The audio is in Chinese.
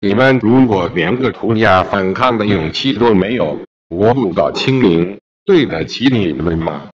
你们如果连个涂鸦反抗的勇气都没有，我不搞清零，对得起你们吗？